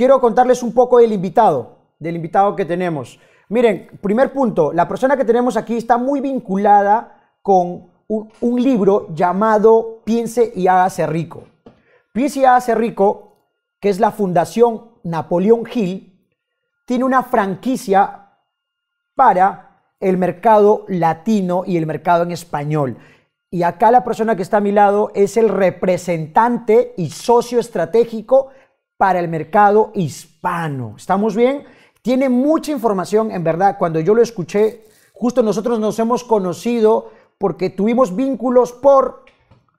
quiero contarles un poco del invitado, del invitado que tenemos. Miren, primer punto, la persona que tenemos aquí está muy vinculada con un, libro llamado Piense y hágase rico. Piense y hágase rico, que es la Fundación Napoleón Hill, tiene una franquicia para el mercado latino y el mercado en español. Y acá la persona que está a mi lado es el representante y socio estratégico para el mercado hispano. ¿Estamos bien? Tiene mucha información, en verdad. Cuando yo lo escuché, justo nosotros nos hemos conocido porque tuvimos vínculos por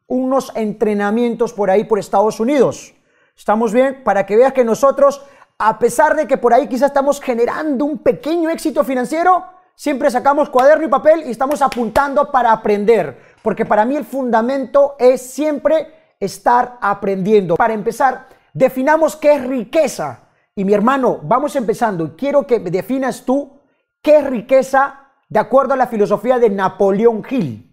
unos entrenamientos por ahí por Estados Unidos. ¿Estamos bien? Para que veas que nosotros, a pesar de que por ahí quizás estamos generando un pequeño éxito financiero, siempre sacamos cuaderno y papel y estamos apuntando para aprender porque para mí el fundamento es siempre estar aprendiendo. Para empezar, definamos qué es riqueza. Y mi hermano, vamos empezando. Quiero que definas tú qué es riqueza de acuerdo a la filosofía de Napoleón Hill.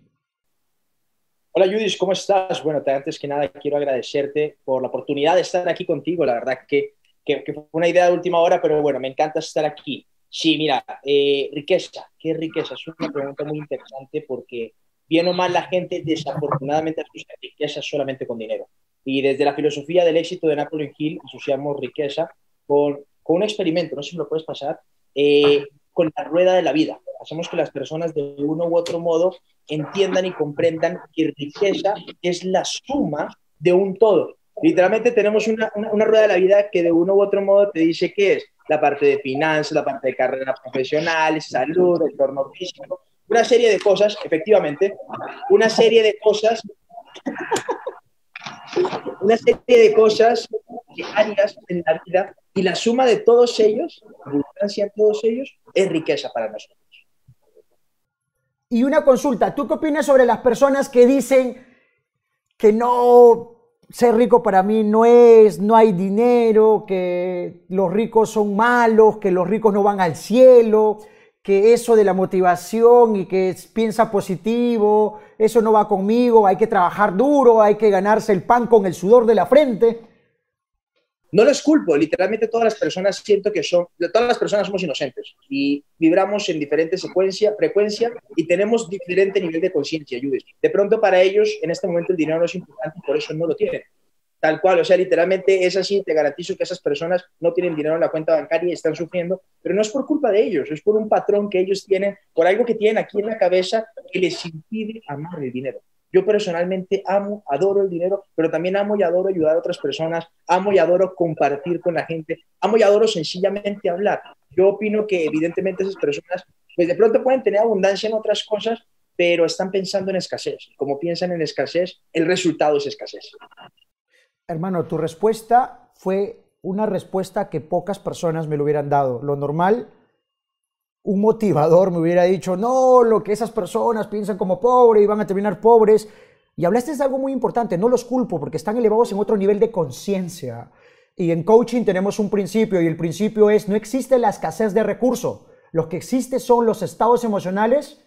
Hola Judith, ¿cómo estás? Bueno, antes que nada quiero agradecerte por la oportunidad de estar aquí contigo. La verdad que, que, fue una idea de última hora, pero bueno, me encanta estar aquí. Sí, mira, eh, riqueza, ¿qué riqueza? Es una pregunta muy interesante porque bien o mal la gente desafortunadamente asocia riqueza solamente con dinero. Y desde la filosofía del éxito de Napoleon Hill asociamos riqueza con, con un experimento, no sé si lo puedes pasar, eh, con la rueda de la vida. Hacemos que las personas de uno u otro modo entiendan y comprendan que riqueza es la suma de un todo. Literalmente tenemos una, una, una, rueda de la vida que de uno u otro modo te dice qué es la parte de finanzas, la parte de carrera profesional, salud, entorno físico, una serie de cosas, efectivamente, una serie de cosas, una serie de cosas diarias en la vida y la suma de todos ellos, abundancia de todos ellos, es riqueza para nosotros. Y una consulta, ¿tú qué opinas sobre las personas que dicen que no ser rico para mí no es, no hay dinero, que los ricos son malos, que los ricos no van al cielo? Que eso de la motivación y que piensa positivo, eso no va conmigo, hay que trabajar duro, hay que ganarse el pan con el sudor de la frente. No los culpo, literalmente todas las personas siento que son, todas las personas somos inocentes y vibramos en diferente secuencia, frecuencia y tenemos diferente nivel de conciencia, De pronto para ellos en este momento el dinero no es importante y por eso no lo tienen. Tal cual, o sea, literalmente es así, te garantizo que esas personas no tienen dinero en la cuenta bancaria y están sufriendo, pero no es por culpa de ellos, es por un patrón que ellos tienen, por algo que tienen aquí en la cabeza que les impide amar el dinero. Yo personalmente amo, adoro el dinero, pero también amo y adoro ayudar a otras personas, amo y adoro compartir con la gente, amo y adoro sencillamente hablar. Yo opino que evidentemente esas personas, pues de pronto pueden tener abundancia en otras cosas, pero están pensando en escasez. Como piensan en escasez, el resultado es escasez. Hermano, tu respuesta fue una respuesta que pocas personas me lo hubieran dado. Lo normal, un motivador me hubiera dicho, no, lo que esas personas piensan como pobre y van a terminar pobres. Y hablaste de algo muy importante, no los culpo porque están elevados en otro nivel de conciencia. Y en coaching tenemos un principio y el principio es, no existe la escasez de recursos, lo que existe son los estados emocionales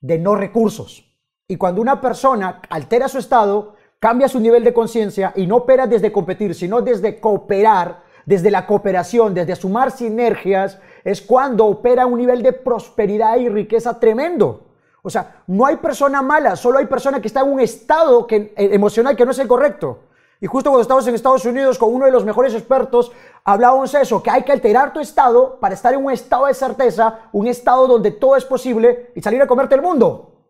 de no recursos. Y cuando una persona altera su estado, cambia su nivel de conciencia y no opera desde competir, sino desde cooperar, desde la cooperación, desde sumar sinergias, es cuando opera un nivel de prosperidad y riqueza tremendo. O sea, no hay persona mala, solo hay persona que está en un estado eh, emocional que no es el correcto. Y justo cuando estamos en Estados Unidos con uno de los mejores expertos, hablábamos de eso, que hay que alterar tu estado para estar en un estado de certeza, un estado donde todo es posible y salir a comerte el mundo.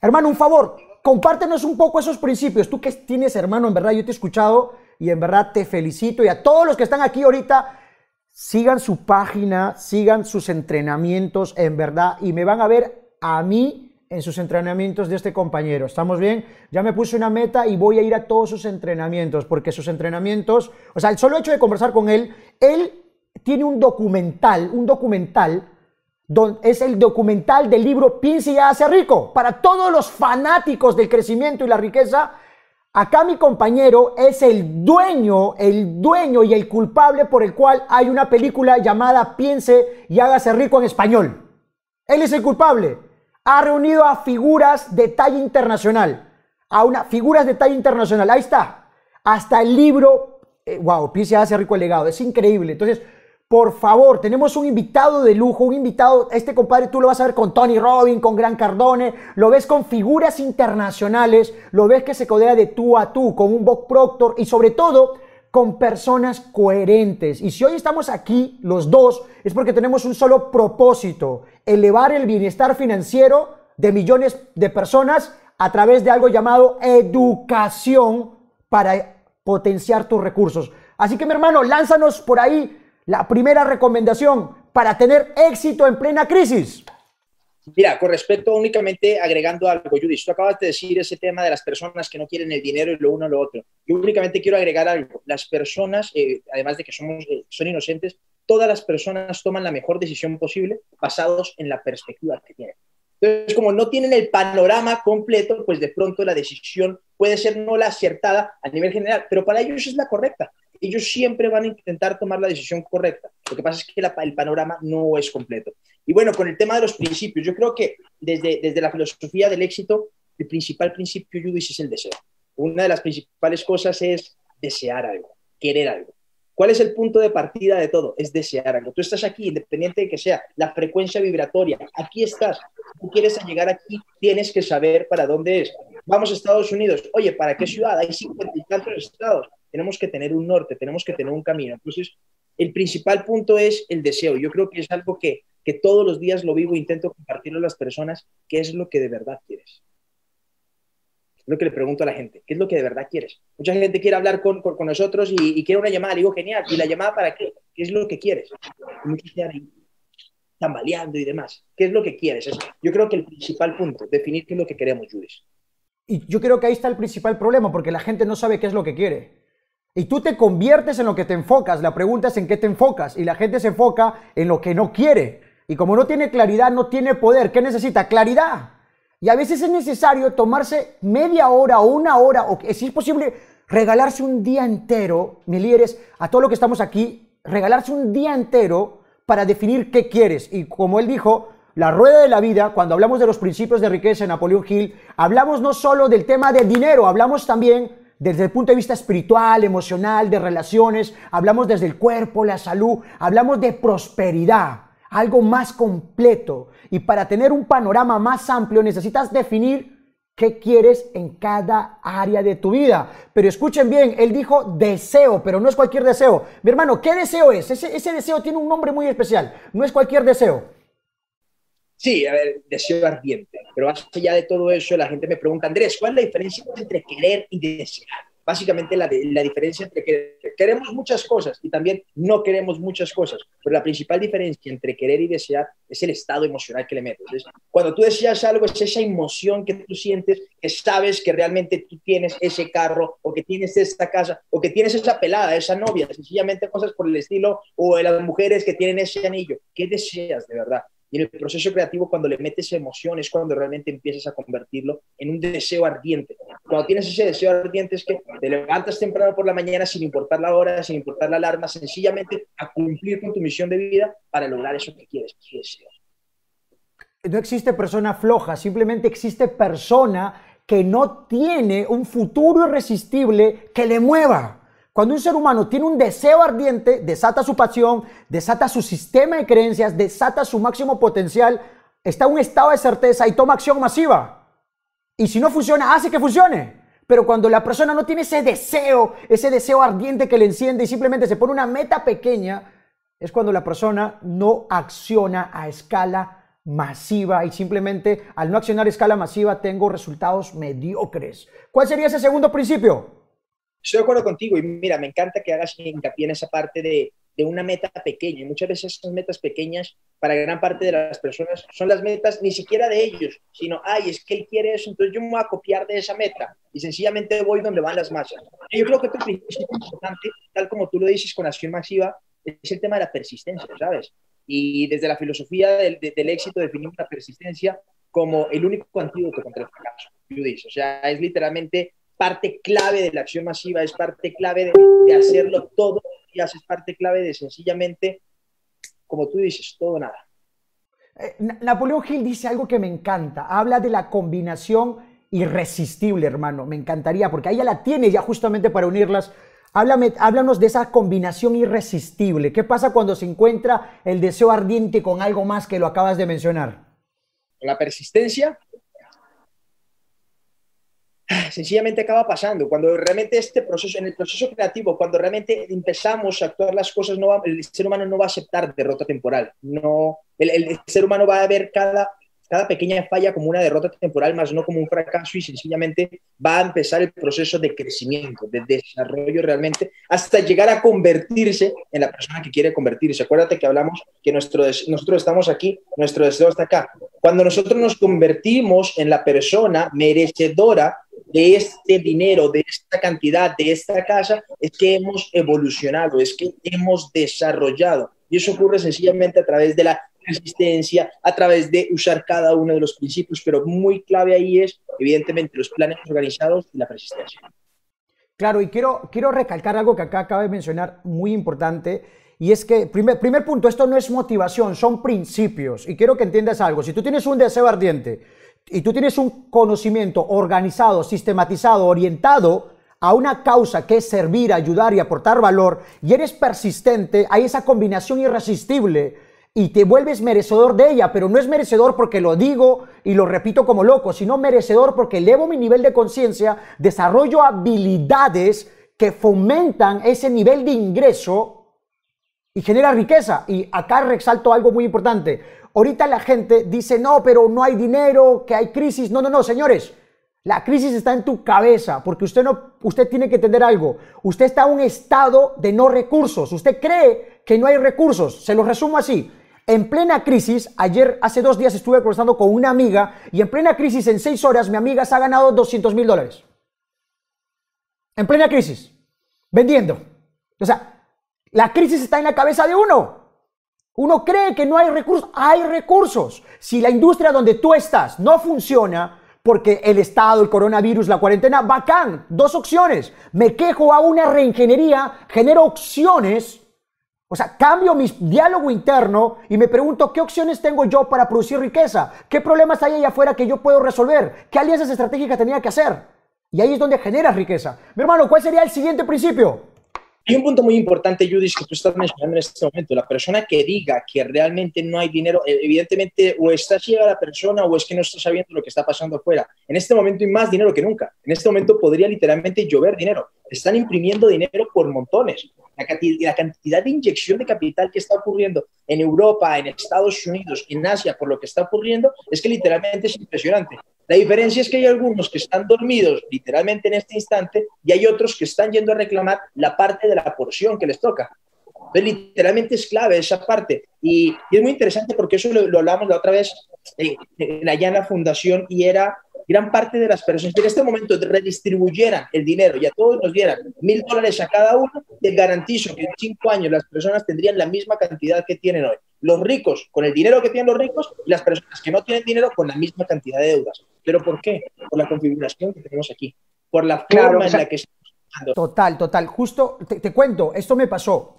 Hermano, un favor, compártenos un poco esos principios. Tú que tienes, hermano, en verdad yo te he escuchado y en verdad te felicito. Y a todos los que están aquí ahorita, sigan su página, sigan sus entrenamientos, en verdad, y me van a ver a mí en sus entrenamientos de este compañero. ¿Estamos bien? Ya me puse una meta y voy a ir a todos sus entrenamientos, porque sus entrenamientos, o sea, el solo hecho de conversar con él, él tiene un documental, un documental es el documental del libro Piense y hace rico. Para todos los fanáticos del crecimiento y la riqueza, acá mi compañero es el dueño, el dueño y el culpable por el cual hay una película llamada Piense y hágase rico en español. Él es el culpable. Ha reunido a figuras de talla internacional. A una, figuras de talla internacional. Ahí está. Hasta el libro wow, empiece a hacer rico el legado. Es increíble. Entonces, por favor, tenemos un invitado de lujo, un invitado, este compadre tú lo vas a ver con Tony Robbins, con Gran Cardone, lo ves con figuras internacionales, lo ves que se codea de tú a tú, con un Bob Proctor y sobre todo con personas coherentes. Y si hoy estamos aquí los dos, es porque tenemos un solo propósito, elevar el bienestar financiero de millones de personas a través de algo llamado educación para potenciar tus recursos. Así que mi hermano, lánzanos por ahí la primera recomendación para tener éxito en plena crisis. Mira, con respecto únicamente agregando algo, Judith, tú acabas de decir ese tema de las personas que no quieren el dinero y lo uno o lo otro. Yo únicamente quiero agregar algo. Las personas, eh, además de que somos, eh, son inocentes, todas las personas toman la mejor decisión posible basados en la perspectiva que tienen. Entonces, como no tienen el panorama completo, pues de pronto la decisión puede ser no la acertada a nivel general, pero para ellos es la correcta. Ellos siempre van a intentar tomar la decisión correcta. Lo que pasa es que el panorama no es completo. Y bueno, con el tema de los principios, yo creo que desde, desde la filosofía del éxito, el principal principio, Judith, es el deseo. Una de las principales cosas es desear algo, querer algo. ¿Cuál es el punto de partida de todo? Es desear algo. Tú estás aquí, independiente de que sea la frecuencia vibratoria, aquí estás. Tú quieres llegar aquí, tienes que saber para dónde es. Vamos a Estados Unidos. Oye, ¿para qué ciudad? Hay cincuenta y tantos estados. Tenemos que tener un norte, tenemos que tener un camino. Entonces, el principal punto es el deseo. Yo creo que es algo que, que todos los días lo vivo, intento compartirlo a las personas, qué es lo que de verdad quieres. Es lo que le pregunto a la gente, ¿qué es lo que de verdad quieres? Mucha gente quiere hablar con, con, nosotros y, quiere una llamada, le digo, genial, ¿y la llamada para qué? ¿Qué es lo que quieres? Y muchos quedan ahí tambaleando y demás. ¿Qué es lo que quieres? yo creo que el principal punto, definir qué es lo que queremos, Judith. Y yo creo que ahí está el principal problema, porque la gente no sabe qué es lo que quiere. Y tú te conviertes en lo que te enfocas. La pregunta es en qué te enfocas. Y la gente se enfoca en lo que no quiere. Y como no tiene claridad, no tiene poder. ¿Qué necesita? Claridad. Y a veces es necesario tomarse media hora o una hora, o si es posible, regalarse un día entero, mi líderes, a todo lo que estamos aquí, regalarse un día entero para definir qué quieres. Y como él dijo, la rueda de la vida, cuando hablamos de los principios de riqueza en Napoleón Hill, hablamos no solo del tema del dinero, hablamos también desde el punto de vista espiritual, emocional, de relaciones, hablamos desde el cuerpo, la salud, hablamos de prosperidad, algo más completo. Y para tener un panorama más amplio necesitas definir qué quieres en cada área de tu vida. Pero escuchen bien, él dijo deseo, pero no es cualquier deseo. Mi hermano, ¿qué deseo es? Ese, ese deseo tiene un nombre muy especial, no es cualquier deseo. Sí, a ver, deseo ardiente. Pero más allá de todo eso, la gente me pregunta, Andrés, ¿cuál es la diferencia entre querer y desear? Básicamente la, la diferencia entre que queremos muchas cosas y también no queremos muchas cosas, pero la principal diferencia entre querer y desear es el estado emocional que le metes. cuando tú deseas algo, es esa emoción que tú sientes, que sabes que realmente tú tienes ese carro o que tienes esta casa o que tienes esa pelada, esa novia, sencillamente cosas por el estilo o de las mujeres que tienen ese anillo. ¿Qué deseas de verdad? Y en el proceso creativo, cuando le metes emoción, es cuando realmente empiezas a convertirlo en un deseo ardiente. Cuando tienes ese deseo ardiente es que te levantas temprano por la mañana sin importar la hora, sin importar la alarma, sencillamente a cumplir con tu misión de vida para lograr eso que quieres, No existe persona floja, simplemente existe persona que no tiene un futuro irresistible que le mueva. Cuando un ser humano tiene un deseo ardiente, desata su pasión, desata su sistema de creencias, desata su máximo potencial, está en un estado de certeza y toma acción masiva. Y si no funciona, hace que funcione. Pero cuando la persona no tiene ese deseo, ese deseo ardiente que le enciende y simplemente se pone una meta pequeña, es cuando la persona no acciona a escala masiva y simplemente al no accionar a escala masiva tengo resultados mediocres. ¿Cuál sería ese segundo principio? Estoy de acuerdo contigo y mira, me encanta que hagas hincapié en esa parte de, de una meta pequeña. Y muchas veces esas metas pequeñas para gran parte de las personas son las metas ni siquiera de ellos, sino, ay, es que él quiere eso, entonces yo me voy a copiar de esa meta y sencillamente voy donde van las masas. Yo creo que otro principio importante, tal como tú lo dices con acción masiva, es el tema de la persistencia, ¿sabes? Y desde la filosofía del, del éxito definimos la persistencia como el único antídoto contra el fracaso. O sea, es literalmente parte clave de la acción masiva, es parte clave de, hacerlo todo y es parte clave de sencillamente, como tú dices, todo nada. Eh, Napoleón Hill dice algo que me encanta, habla de la combinación irresistible, hermano, me encantaría, porque ahí ya la tiene ya justamente para unirlas Háblame, háblanos de esa combinación irresistible. ¿Qué pasa cuando se encuentra el deseo ardiente con algo más que lo acabas de mencionar? La persistencia sencillamente acaba pasando. Cuando realmente este proceso, en el proceso creativo, cuando realmente empezamos a actuar las cosas, no el ser humano no va a aceptar derrota temporal. No, el, el, ser humano va a ver cada cada pequeña falla como una derrota temporal, más no como un fracaso y sencillamente va a empezar el proceso de crecimiento, de desarrollo realmente, hasta llegar a convertirse en la persona que quiere convertirse. Acuérdate que hablamos que nuestro nosotros estamos aquí, nuestro deseo está acá. Cuando nosotros nos convertimos en la persona merecedora de este dinero, de esta cantidad, de esta casa, es que hemos evolucionado, es que hemos desarrollado. Y eso ocurre sencillamente a través de la resistencia, a través de usar cada uno de los principios, pero muy clave ahí es, evidentemente, los planes organizados y la persistencia. Claro, y quiero, quiero recalcar algo que acá acaba de mencionar muy importante, y es que, primer, primer punto, esto no es motivación, son principios, y quiero que entiendas algo, si tú tienes un deseo ardiente y tú tienes un conocimiento organizado, sistematizado, orientado, a una causa que es servir, ayudar y aportar valor, y eres persistente, hay esa combinación irresistible y te vuelves merecedor de ella, pero no es merecedor porque lo digo y lo repito como loco, sino merecedor porque elevo mi nivel de conciencia, desarrollo habilidades que fomentan ese nivel de ingreso y genera riqueza. Y acá resalto algo muy importante. Ahorita la gente dice, no, pero no hay dinero, que hay crisis. No, no, no, señores. La crisis está en tu cabeza, porque usted, no, usted tiene que entender algo. Usted está en un estado de no recursos. Usted cree que no hay recursos. Se lo resumo así. En plena crisis, ayer, hace dos días estuve conversando con una amiga y en plena crisis, en seis horas, mi amiga se ha ganado 200 mil dólares. En plena crisis, vendiendo. O sea, la crisis está en la cabeza de uno. Uno cree que no hay recursos. Hay recursos. Si la industria donde tú estás no funciona, porque el Estado, el coronavirus, la cuarentena, bacán. Dos opciones. Me quejo a una reingeniería, genero opciones o sea, cambio mi diálogo interno y me pregunto qué opciones tengo yo para producir riqueza, qué problemas hay allá afuera que yo puedo resolver, qué alianzas estratégicas tenía que hacer. Y ahí es donde generas riqueza. Mi hermano, ¿cuál sería el siguiente principio? Hay un punto muy importante, Judith, que tú estás mencionando en este momento. La persona que diga que realmente no hay dinero, eh, evidentemente o está ciega la persona o es que no está sabiendo lo que está pasando afuera. En este momento hay más dinero que nunca. En este momento podría literalmente llover dinero. Están imprimiendo dinero por montones. La la cantidad de inyección de capital que está ocurriendo en Europa, en Estados Unidos, en Asia, por lo que está ocurriendo, es que literalmente es impresionante. La diferencia es que hay algunos que están dormidos literalmente en este instante y hay otros que están yendo a reclamar la parte de la porción que les toca. Entonces, literalmente es clave esa parte. Y, es muy interesante porque eso lo, hablamos la otra vez eh, allá en la fundación y era gran parte de las personas que en este momento redistribuyeran el dinero y a todos nos dieran mil dólares a cada uno, te garantizo que en cinco años las personas tendrían la misma cantidad que tienen hoy. Los ricos con el dinero que tienen los ricos y las personas que no tienen dinero con la misma cantidad de deudas. ¿Pero por qué? Por la configuración que tenemos aquí, por la forma en la que estamos Total, total. Justo, te, te cuento, esto me pasó.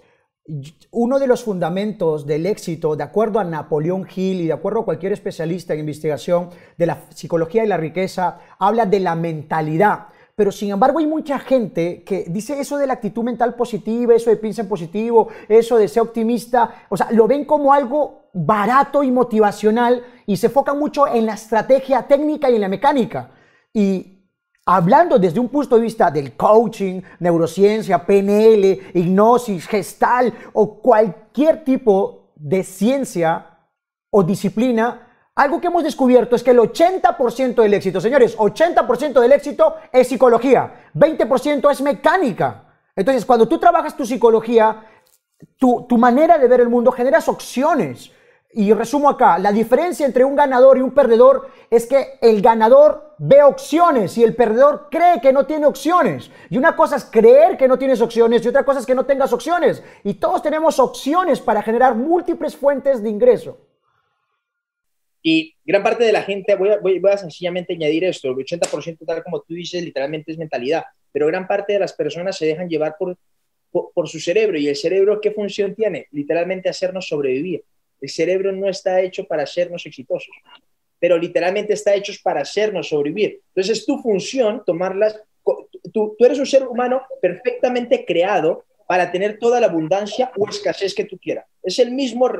Uno de los fundamentos del éxito, de acuerdo a Napoleón Hill y de acuerdo a cualquier especialista en investigación de la psicología y la riqueza, habla de la mentalidad. Pero sin embargo hay mucha gente que dice eso de la actitud mental positiva, eso de piensa en positivo, eso de ser optimista, o sea, lo ven como algo barato y motivacional y se enfocan mucho en la estrategia técnica y en la mecánica. Y hablando desde un punto de vista del coaching, neurociencia, PNL, hipnosis, gestal o cualquier tipo de ciencia o disciplina, algo que hemos descubierto es que el 80% del éxito, señores, 80% del éxito es psicología, 20% es mecánica. Entonces, cuando tú trabajas tu psicología, tu, tu manera de ver el mundo generas opciones. Y resumo acá, la diferencia entre un ganador y un perdedor es que el ganador ve opciones y el perdedor cree que no tiene opciones. Y una cosa es creer que no tienes opciones y otra cosa es que no tengas opciones. Y todos tenemos opciones para generar múltiples fuentes de ingreso. Y gran parte de la gente, voy a, sencillamente añadir esto, el 80% tal como tú dices, literalmente es mentalidad, pero gran parte de las personas se dejan llevar por, por, por su cerebro. ¿Y el cerebro qué función tiene? Literalmente hacernos sobrevivir. El cerebro no está hecho para hacernos exitosos, pero literalmente está hecho para hacernos sobrevivir. Entonces es tu función tomarlas, tú, eres un ser humano perfectamente creado para tener toda la abundancia o escasez que tú quieras. Es el mismo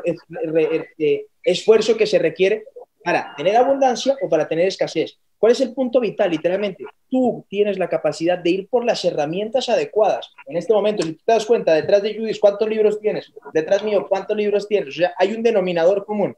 eh, esfuerzo que se requiere para tener abundancia o para tener escasez. ¿Cuál es el punto vital? Literalmente, tú tienes la capacidad de ir por las herramientas adecuadas. En este momento, si tú te das cuenta, detrás de Judith, ¿cuántos libros tienes? Detrás mío, ¿cuántos libros tienes? O sea, hay un denominador común.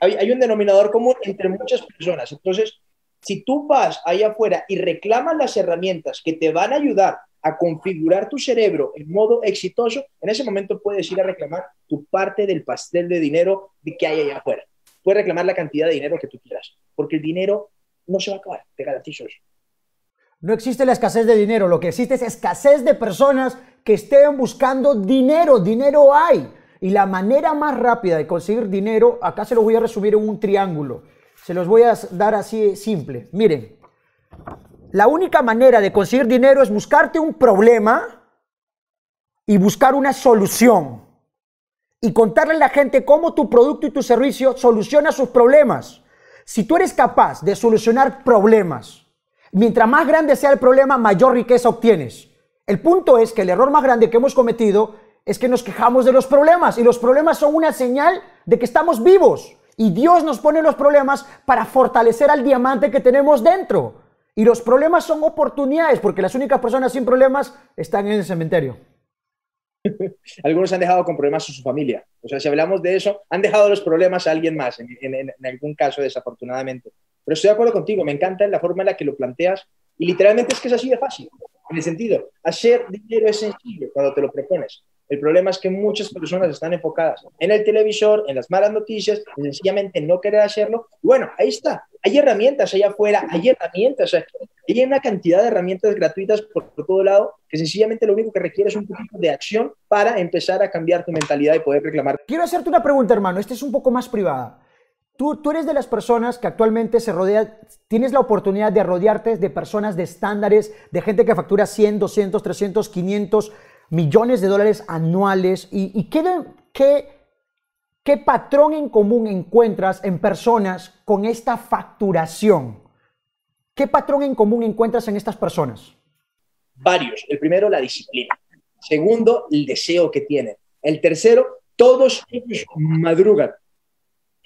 Hay, hay un denominador común entre muchas personas. Entonces, si tú vas ahí afuera y reclamas las herramientas que te van a ayudar a configurar tu cerebro en modo exitoso, en ese momento puedes ir a reclamar tu parte del pastel de dinero que hay allá afuera. Puedes reclamar la cantidad de dinero que tú quieras, porque el dinero no se va a acabar, te garantizo eso. No existe la escasez de dinero, lo que existe es escasez de personas que estén buscando dinero, dinero hay. Y la manera más rápida de conseguir dinero, acá se lo voy a resumir en un triángulo. Se los voy a dar así simple. Miren, la única manera de conseguir dinero es buscarte un problema y buscar una solución. Y contarle a la gente cómo tu producto y tu servicio soluciona sus problemas. Si tú eres capaz de solucionar problemas, mientras más grande sea el problema, mayor riqueza obtienes. El punto es que el error más grande que hemos cometido es que nos quejamos de los problemas y los problemas son una señal de que estamos vivos. Y Dios nos pone los problemas para fortalecer al diamante que tenemos dentro. Y los problemas son oportunidades, porque las únicas personas sin problemas están en el cementerio. Algunos han dejado con problemas a su familia. O sea, si hablamos de eso, han dejado los problemas a alguien más, en, en algún caso, desafortunadamente. Pero estoy de acuerdo contigo, me encanta la forma en la que lo planteas. Y literalmente es que es así de fácil. En el sentido, hacer dinero es sencillo cuando te lo propones. El problema es que muchas personas están enfocadas en el televisor, en las malas noticias, y sencillamente no querer hacerlo. bueno, ahí está. Hay herramientas allá afuera, hay herramientas Hay una cantidad de herramientas gratuitas por, todo lado que sencillamente lo único que requiere es un poquito de acción para empezar a cambiar tu mentalidad y poder reclamar. Quiero hacerte una pregunta, hermano. Esta es un poco más privada. Tú, tú, eres de las personas que actualmente se rodea, tienes la oportunidad de rodearte de personas de estándares, de gente que factura 100, 200, 300, 500 millones de dólares anuales. ¿Y, qué, qué, qué patrón en común encuentras en personas con esta facturación? ¿Qué patrón en común encuentras en estas personas? Varios. El primero, la disciplina. Segundo, el deseo que tienen. El tercero, todos ellos madrugan.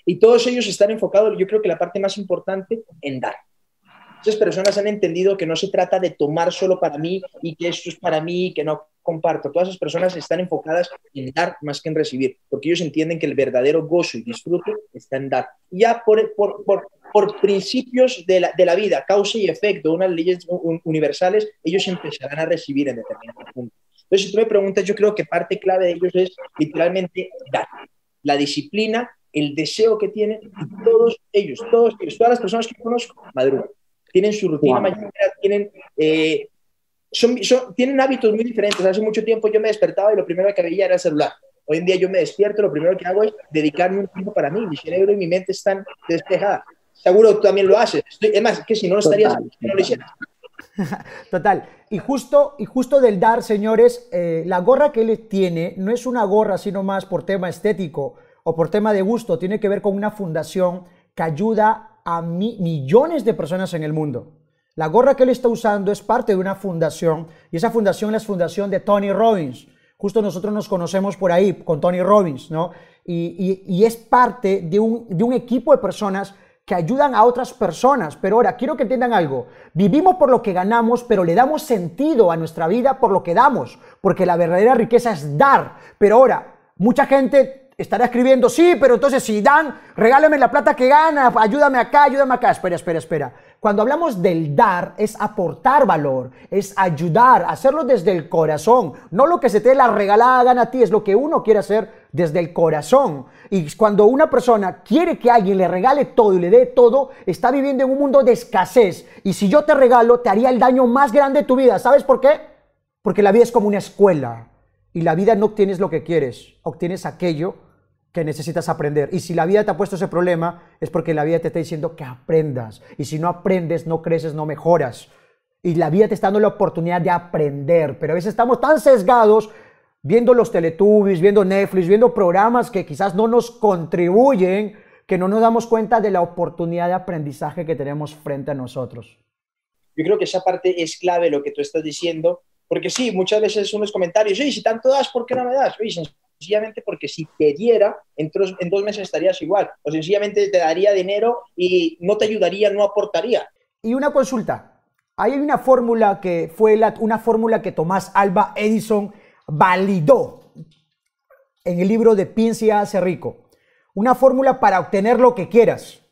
Y todos ellos están enfocados, yo creo que la parte más importante, en dar. Muchas personas han entendido que no se trata de tomar solo para mí y que esto es para mí y que no comparto. Todas esas personas están enfocadas en dar más que en recibir, porque ellos entienden que el verdadero gozo y disfrute está en dar. Ya por, por, por, por principios de la, de la, vida, causa y efecto, unas leyes universales, ellos empezarán a recibir en determinado punto. Entonces, si tú me preguntas, yo creo que parte clave de ellos es literalmente dar. La disciplina, el deseo que tienen, todos ellos, todos ellos, todas las personas que conozco, madrugan tienen su rutina mañana, tienen, eh, son, tienen hábitos muy diferentes. Hace mucho tiempo yo me despertaba y lo primero que veía era el celular. Hoy en día yo me despierto, lo primero que hago es dedicarme un tiempo para mí. Mi cerebro y mi mente están despejadas. Seguro tú también lo haces. es más, que si no, estarías, no lo hicieras. Total. Y justo, y justo del dar, señores, eh, la gorra que él tiene no es una gorra sino más por tema estético o por tema de gusto, tiene que ver con una fundación que ayuda a millones de personas en el mundo. La gorra que él está usando es parte de una fundación y esa fundación es fundación de Tony Robbins. Justo nosotros nos conocemos por ahí con Tony Robbins, ¿no? Y, es parte de un, de un equipo de personas que ayudan a otras personas. Pero ahora, quiero que entiendan algo. Vivimos por lo que ganamos, pero le damos sentido a nuestra vida por lo que damos, porque la verdadera riqueza es dar. Pero ahora, mucha gente estará escribiendo, sí, pero entonces si dan, regálame la plata que gana, ayúdame acá, ayúdame acá. Espera, espera, espera. Cuando hablamos del dar, es aportar valor, es ayudar, hacerlo desde el corazón. No lo que se te la regalada gana a ti, es lo que uno quiere hacer desde el corazón. Y cuando una persona quiere que alguien le regale todo y le dé todo, está viviendo en un mundo de escasez. Y si yo te regalo, te haría el daño más grande de tu vida. ¿Sabes por qué? Porque la vida es como una escuela. Y la vida no obtienes lo que quieres, obtienes aquello que necesitas aprender. Y si la vida te ha puesto ese problema, es porque la vida te está diciendo que aprendas. Y si no aprendes, no creces, no mejoras. Y la vida te está dando la oportunidad de aprender. Pero a veces estamos tan sesgados viendo los Teletubbies, viendo Netflix, viendo programas que quizás no nos contribuyen, que no nos damos cuenta de la oportunidad de aprendizaje que tenemos frente a nosotros. Yo creo que esa parte es clave lo que tú estás diciendo, porque sí, muchas veces son los comentarios, oye, si tanto das, ¿por qué no me das? Oye, sencillamente porque si te diera, en, dos meses estarías igual, o sencillamente te daría dinero y no te ayudaría, no aportaría. Y una consulta, hay una fórmula que fue la, una fórmula que Tomás Alba Edison validó en el libro de Piensa y hace rico. Una fórmula para obtener lo que quieras.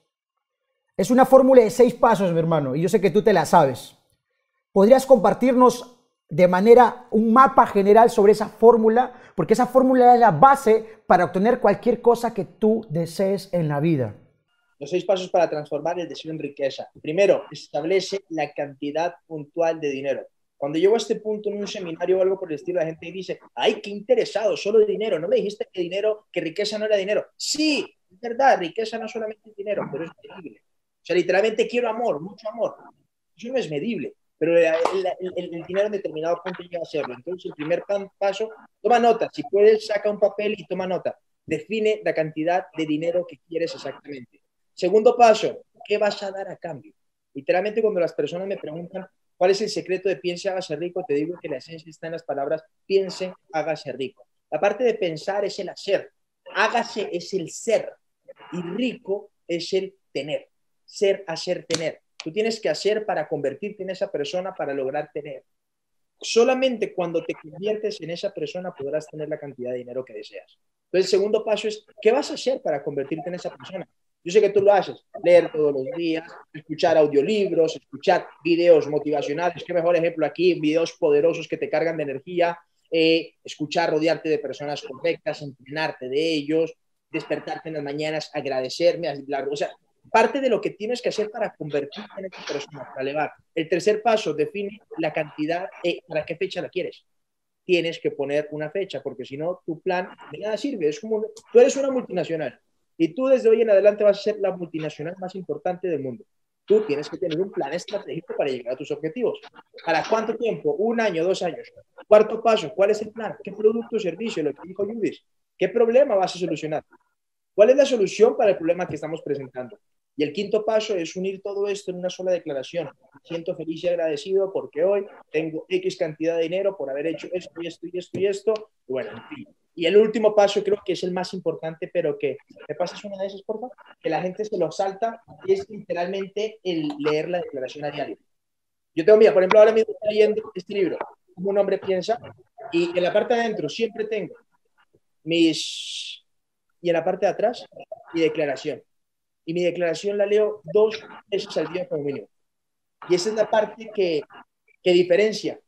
Es una fórmula de seis pasos, mi hermano, y yo sé que tú te la sabes. ¿Podrías compartirnos de manera un mapa general sobre esa fórmula? Porque esa fórmula es la base para obtener cualquier cosa que tú desees en la vida. Los seis pasos para transformar el deseo en riqueza. Primero, establece la cantidad puntual de dinero. Cuando llego a este punto en un seminario o algo por el estilo, la gente dice, ay, qué interesado, solo dinero. ¿No me dijiste que dinero, que riqueza no era dinero? Sí, es verdad, riqueza no solamente es dinero, pero es medible. O sea, literalmente quiero amor, mucho amor. Eso no es medible, pero el, dinero en determinado punto llega a serlo. Entonces, el primer paso, toma nota. Si puedes, saca un papel y toma nota. Define la cantidad de dinero que quieres exactamente. Segundo paso, ¿qué vas a dar a cambio? Literalmente, cuando las personas me preguntan, ¿Cuál es el secreto de piense, hágase rico? Te digo que la esencia está en las palabras piense, hágase rico. La parte de pensar es el hacer, hágase es el ser y rico es el tener. Ser, hacer, tener. Tú tienes que hacer para convertirte en esa persona para lograr tener. Solamente cuando te conviertes en esa persona podrás tener la cantidad de dinero que deseas. Entonces, el segundo paso es, ¿qué vas a hacer para convertirte en esa persona? Yo sé que tú lo haces, leer todos los días, escuchar audiolibros, escuchar videos motivacionales, qué mejor ejemplo aquí, videos poderosos que te cargan de energía, eh, escuchar, rodearte de personas correctas, entrenarte de ellos, despertarte en las mañanas, agradecerme, o sea, parte de lo que tienes que hacer para convertirte en esa persona, para elevar. El tercer paso define la cantidad, eh, para qué fecha la quieres. Tienes que poner una fecha, porque si no, tu plan de nada sirve. Tú eres una multinacional y tú desde hoy en adelante vas a ser la multinacional más importante del mundo. Tú tienes que tener un plan estratégico para llegar a tus objetivos. ¿Para cuánto tiempo? ¿Un año, dos años? Cuarto paso, ¿cuál es el plan? ¿Qué producto o servicio? Lo que dijo Judith. ¿Qué problema vas a solucionar? ¿Cuál es la solución para el problema que estamos presentando? Y el quinto paso es unir todo esto en una sola declaración. Siento feliz y agradecido porque hoy tengo X cantidad de dinero por haber hecho esto y esto y esto y esto. Y bueno, en fin, y el último paso creo que es el más importante, pero que me pasas una de esas, por favor, que la gente se lo salta, es literalmente el leer la declaración a diario. Yo tengo, mira, por ejemplo, ahora mismo estoy leyendo este libro, como un hombre piensa, y en la parte de adentro siempre tengo mis... Y en la parte de atrás, mi declaración. Y mi declaración la leo dos veces al día como mínimo. Y esa es la parte que, que diferencia.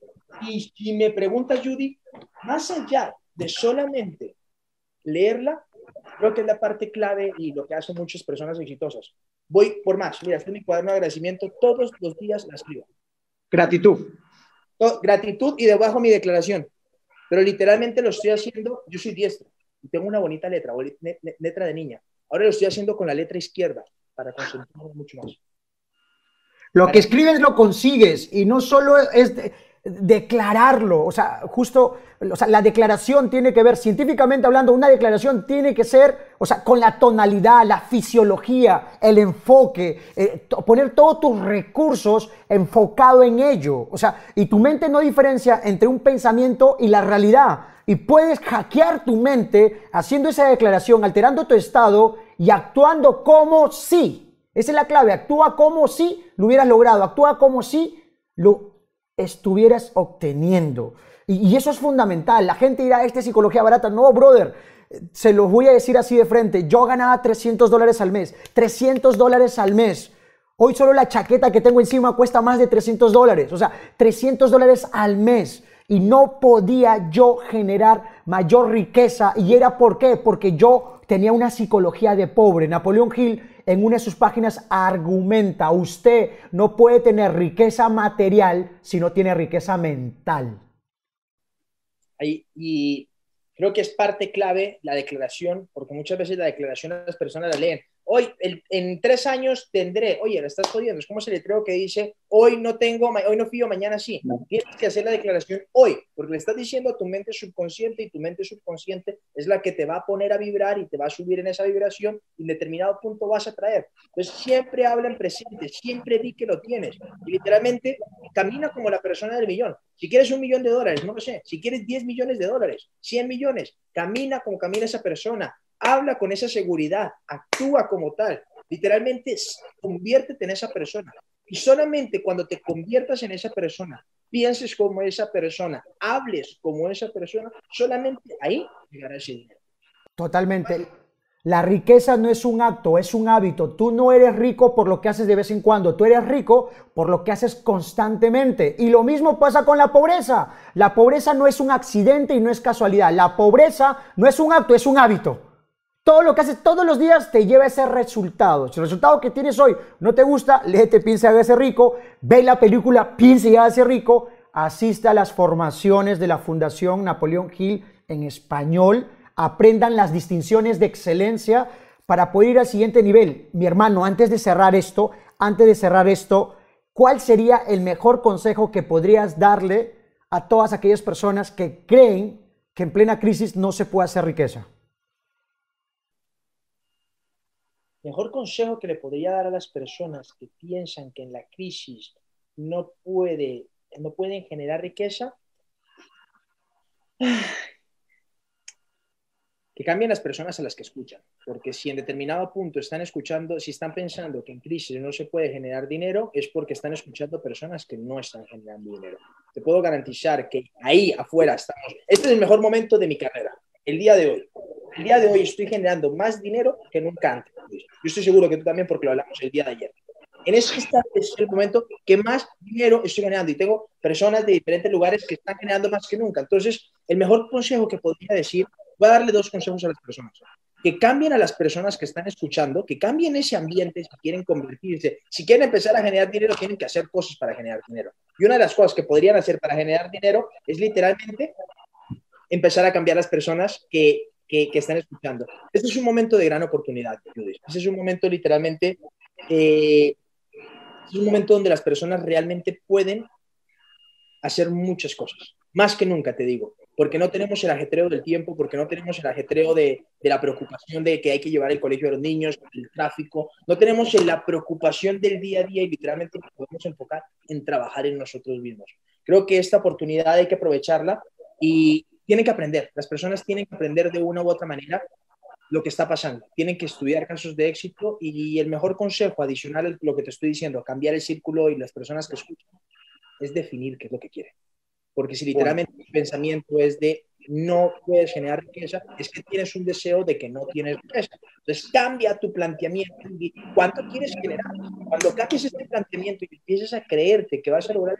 Y si me pregunta Judy, más allá de solamente leerla, creo que es la parte clave y lo que hacen muchas personas exitosas. Voy por más. Mira, este es mi cuaderno de agradecimiento. Todos los días la escribo. Gratitud. gratitud y debajo mi declaración. Pero literalmente lo estoy haciendo, yo soy diestro y tengo una bonita letra, letra de niña. Ahora lo estoy haciendo con la letra izquierda para concentrarme mucho más. Lo que escribes lo consigues y no solo es declararlo, o sea, justo, o sea, la declaración tiene que ver, científicamente hablando, una declaración tiene que ser, o sea, con la tonalidad, la fisiología, el enfoque, eh, poner todos tus recursos enfocado en ello, o sea, y tu mente no diferencia entre un pensamiento y la realidad, y puedes hackear tu mente haciendo esa declaración, alterando tu estado y actuando como si, esa es la clave, actúa como si lo hubieras logrado, actúa como si lo estuvieras obteniendo. Y, eso es fundamental. La gente dirá, esta es psicología barata. No, brother, se los voy a decir así de frente. Yo ganaba 300 dólares al mes. 300 dólares al mes. Hoy solo la chaqueta que tengo encima cuesta más de 300 dólares. O sea, 300 dólares al mes. Y no podía yo generar mayor riqueza. ¿Y era por qué? Porque yo tenía una psicología de pobre. Napoleón Hill en una de sus páginas argumenta, usted no puede tener riqueza material si no tiene riqueza mental. Y, creo que es parte clave la declaración, porque muchas veces la declaración las personas la leen. Hoy, en tres años tendré, oye, le estás jodiendo, es como ese letrero que dice, hoy no tengo, hoy no fío, mañana sí. Tienes que hacer la declaración hoy, porque le estás diciendo a tu mente subconsciente y tu mente subconsciente es la que te va a poner a vibrar y te va a subir en esa vibración y en determinado punto vas a traer. Entonces, siempre habla en presente, siempre di que lo tienes. Y literalmente, camina como la persona del millón. Si quieres un millón de dólares, no lo sé. Si quieres 10 millones de dólares, 100 millones, camina como camina esa persona habla con esa seguridad, actúa como tal, literalmente conviértete en esa persona. Y solamente cuando te conviertas en esa persona, pienses como esa persona, hables como esa persona, solamente ahí llegará ese dinero. Totalmente. La riqueza no es un acto, es un hábito. Tú no eres rico por lo que haces de vez en cuando, tú eres rico por lo que haces constantemente. Y lo mismo pasa con la pobreza. La pobreza no es un accidente y no es casualidad. La pobreza no es un acto, es un hábito. Todo lo que haces todos los días te lleva a ese resultado. Si el resultado que tienes hoy no te gusta, léete Piensa y hágase rico, ve la película Piensa y hágase rico, asista a las formaciones de la Fundación Napoleón Hill en español, aprendan las distinciones de excelencia para poder ir al siguiente nivel. Mi hermano, antes de cerrar esto, antes de cerrar esto, ¿cuál sería el mejor consejo que podrías darle a todas aquellas personas que creen que en plena crisis no se puede hacer riqueza? Mejor consejo que le podría dar a las personas que piensan que en la crisis no, puede, no pueden generar riqueza, que cambien las personas a las que escuchan, porque si en determinado punto están escuchando, si están pensando que en crisis no se puede generar dinero, es porque están escuchando personas que no están generando dinero. Te puedo garantizar que ahí afuera estamos. Este es el mejor momento de mi carrera, el día de hoy el día de hoy estoy generando más dinero que nunca antes. Yo estoy seguro que tú también, porque lo hablamos el día de ayer. En ese instante es el momento que más dinero estoy generando y tengo personas de diferentes lugares que están generando más que nunca. Entonces, el mejor consejo que podría decir, voy a darle dos consejos a las personas. Que cambien a las personas que están escuchando, que cambien ese ambiente si quieren convertirse. Si quieren empezar a generar dinero, tienen que hacer cosas para generar dinero. Y una de las cosas que podrían hacer para generar dinero es literalmente empezar a cambiar las personas que que, están escuchando. Este es un momento de gran oportunidad, Judith. Este es un momento literalmente, eh, es un momento donde las personas realmente pueden hacer muchas cosas, más que nunca, te digo, porque no tenemos el ajetreo del tiempo, porque no tenemos el ajetreo de, de la preocupación de que hay que llevar el colegio a los niños, el tráfico, no tenemos la preocupación del día a día y literalmente nos podemos enfocar en trabajar en nosotros mismos. Creo que esta oportunidad hay que aprovecharla y, tienen que aprender, las personas tienen que aprender de una u otra manera lo que está pasando. Tienen que estudiar casos de éxito y el mejor consejo adicional a lo que te estoy diciendo, cambiar el círculo y las personas que escuchan, es definir qué es lo que quieren. Porque si literalmente el pensamiento es de no puedes generar riqueza, es que tienes un deseo de que no tienes riqueza. Entonces cambia tu planteamiento y cuánto quieres generar. Cuando cambies este planteamiento y empieces a creerte que vas a lograr,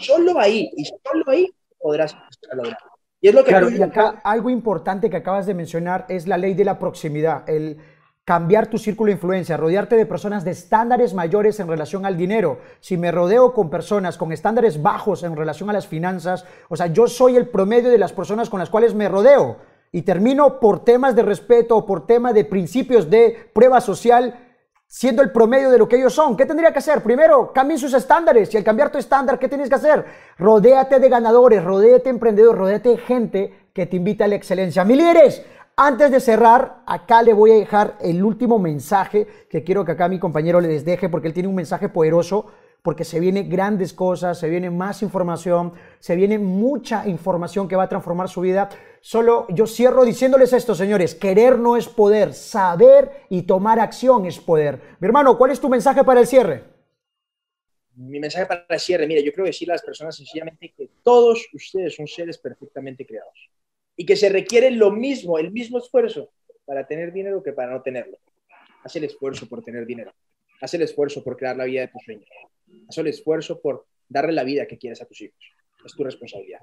solo ahí y solo ahí podrás lograr. Y es lo que claro, y acá algo importante que acabas de mencionar es la ley de la proximidad, el cambiar tu círculo de influencia, rodearte de personas de estándares mayores en relación al dinero. Si me rodeo con personas con estándares bajos en relación a las finanzas, o sea, yo soy el promedio de las personas con las cuales me rodeo y termino por temas de respeto o por temas de principios de prueba social siendo el promedio de lo que ellos son. ¿Qué tendría que hacer? Primero, cambien sus estándares. Y al cambiar tu estándar, ¿qué tienes que hacer? Rodéate de ganadores, rodéate de emprendedores, rodéate de gente que te invita a la excelencia. Mi líderes, antes de cerrar, acá le voy a dejar el último mensaje que quiero que acá mi compañero les deje porque él tiene un mensaje poderoso porque se vienen grandes cosas, se viene más información, se viene mucha información que va a transformar su vida. Solo yo cierro diciéndoles esto, señores, querer no es poder, saber y tomar acción es poder. Mi hermano, ¿cuál es tu mensaje para el cierre? Mi mensaje para el cierre, mire, yo creo decirle a las personas sencillamente que todos ustedes son seres perfectamente creados y que se requiere lo mismo, el mismo esfuerzo para tener dinero que para no tenerlo. Haz el esfuerzo por tener dinero. Haz el esfuerzo por crear la vida de tus sueños. Haz el esfuerzo por darle la vida que quieres a tus hijos. Es tu responsabilidad.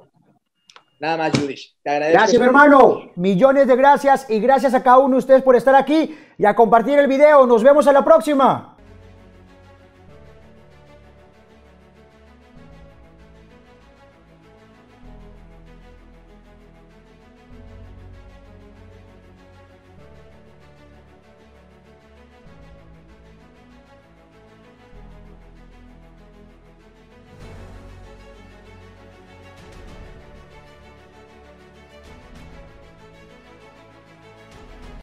Nada más, Judith. Te agradezco. Gracias, hermano. Millones de gracias y gracias a cada uno de ustedes por estar aquí y a compartir el video. Nos vemos en la próxima.